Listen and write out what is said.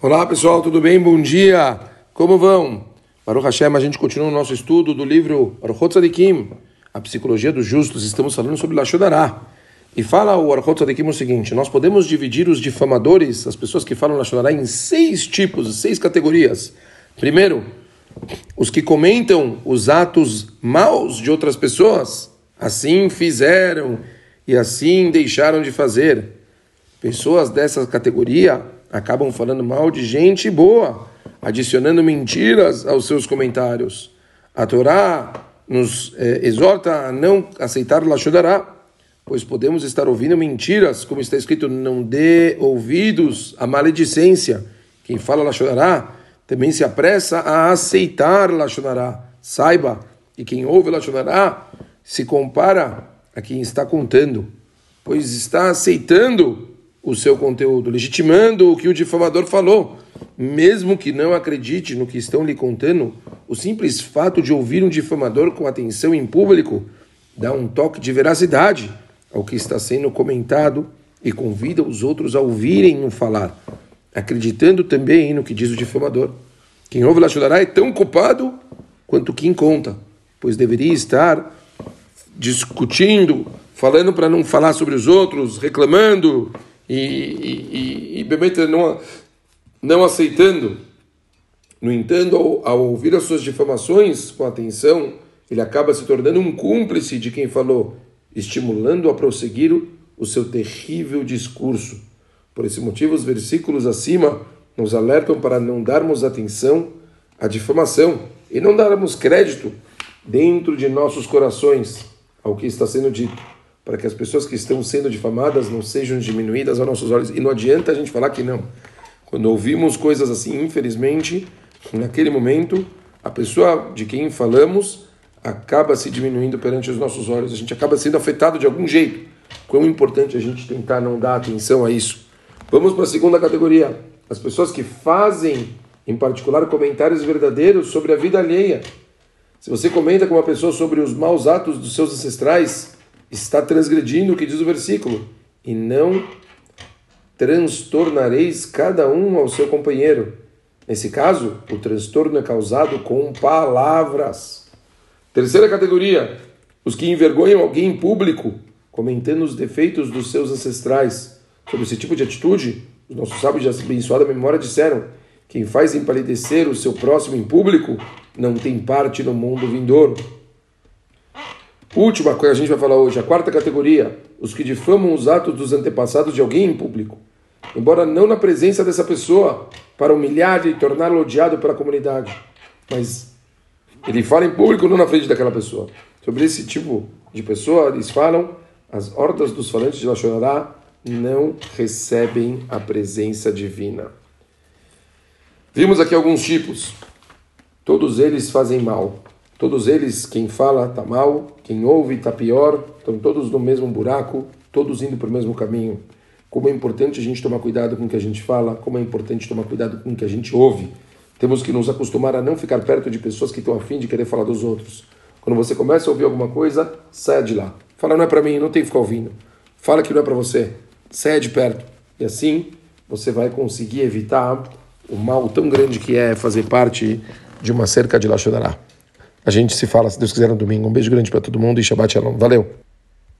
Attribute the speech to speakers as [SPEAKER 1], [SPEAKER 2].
[SPEAKER 1] Olá pessoal, tudo bem? Bom dia! Como vão? Baruch Hashem, a gente continua o nosso estudo do livro Archot Tzadikim, a psicologia dos justos. Estamos falando sobre Lachonará. E fala o Archot Tzadikim o seguinte: nós podemos dividir os difamadores, as pessoas que falam Lachonará, em seis tipos, seis categorias. Primeiro, os que comentam os atos maus de outras pessoas, assim fizeram e assim deixaram de fazer. Pessoas dessa categoria acabam falando mal de gente boa, adicionando mentiras aos seus comentários. A Torá nos eh, exorta a não aceitar Lashodará, pois podemos estar ouvindo mentiras, como está escrito, não dê ouvidos à maledicência. Quem fala Lashodará também se apressa a aceitar Lashonará. Saiba, e quem ouve Lashonará se compara a quem está contando, pois está aceitando o seu conteúdo, legitimando o que o difamador falou. Mesmo que não acredite no que estão lhe contando, o simples fato de ouvir um difamador com atenção em público dá um toque de veracidade ao que está sendo comentado e convida os outros a ouvirem o falar acreditando também no que diz o difamador. Quem ouve Lachudara é tão culpado quanto quem conta, pois deveria estar discutindo, falando para não falar sobre os outros, reclamando e, e, e, e não, não aceitando. No entanto, ao, ao ouvir as suas difamações com atenção, ele acaba se tornando um cúmplice de quem falou, estimulando a prosseguir o seu terrível discurso. Por esse motivo, os versículos acima nos alertam para não darmos atenção à difamação e não darmos crédito dentro de nossos corações ao que está sendo dito, para que as pessoas que estão sendo difamadas não sejam diminuídas aos nossos olhos. E não adianta a gente falar que não. Quando ouvimos coisas assim, infelizmente, naquele momento, a pessoa de quem falamos acaba se diminuindo perante os nossos olhos, a gente acaba sendo afetado de algum jeito. Quão importante a gente tentar não dar atenção a isso. Vamos para a segunda categoria. As pessoas que fazem, em particular, comentários verdadeiros sobre a vida alheia. Se você comenta com uma pessoa sobre os maus atos dos seus ancestrais, está transgredindo o que diz o versículo. E não transtornareis cada um ao seu companheiro. Nesse caso, o transtorno é causado com palavras. Terceira categoria: os que envergonham alguém em público, comentando os defeitos dos seus ancestrais. Sobre esse tipo de atitude, os nossos sábios de abençoada memória disseram: quem faz empalidecer o seu próximo em público não tem parte no mundo vindouro. Última coisa que a gente vai falar hoje, a quarta categoria, os que difamam os atos dos antepassados de alguém em público, embora não na presença dessa pessoa, para humilhar e torná-lo odiado pela comunidade, mas ele fala em público, não na frente daquela pessoa. Sobre esse tipo de pessoa, eles falam, as hordas dos falantes de Lachonará não recebem a presença divina. Vimos aqui alguns tipos. Todos eles fazem mal. Todos eles, quem fala está mal, quem ouve está pior, estão todos no mesmo buraco, todos indo para o mesmo caminho. Como é importante a gente tomar cuidado com o que a gente fala, como é importante tomar cuidado com o que a gente ouve. Temos que nos acostumar a não ficar perto de pessoas que estão afim de querer falar dos outros. Quando você começa a ouvir alguma coisa, saia de lá. Fala, não é para mim, não tem que ficar ouvindo. Fala que não é para você saia de perto. E assim você vai conseguir evitar o mal tão grande que é fazer parte de uma cerca de Lachonará. A gente se fala, se Deus quiser, no domingo. Um beijo grande para todo mundo e Shabbat Shalom. Valeu!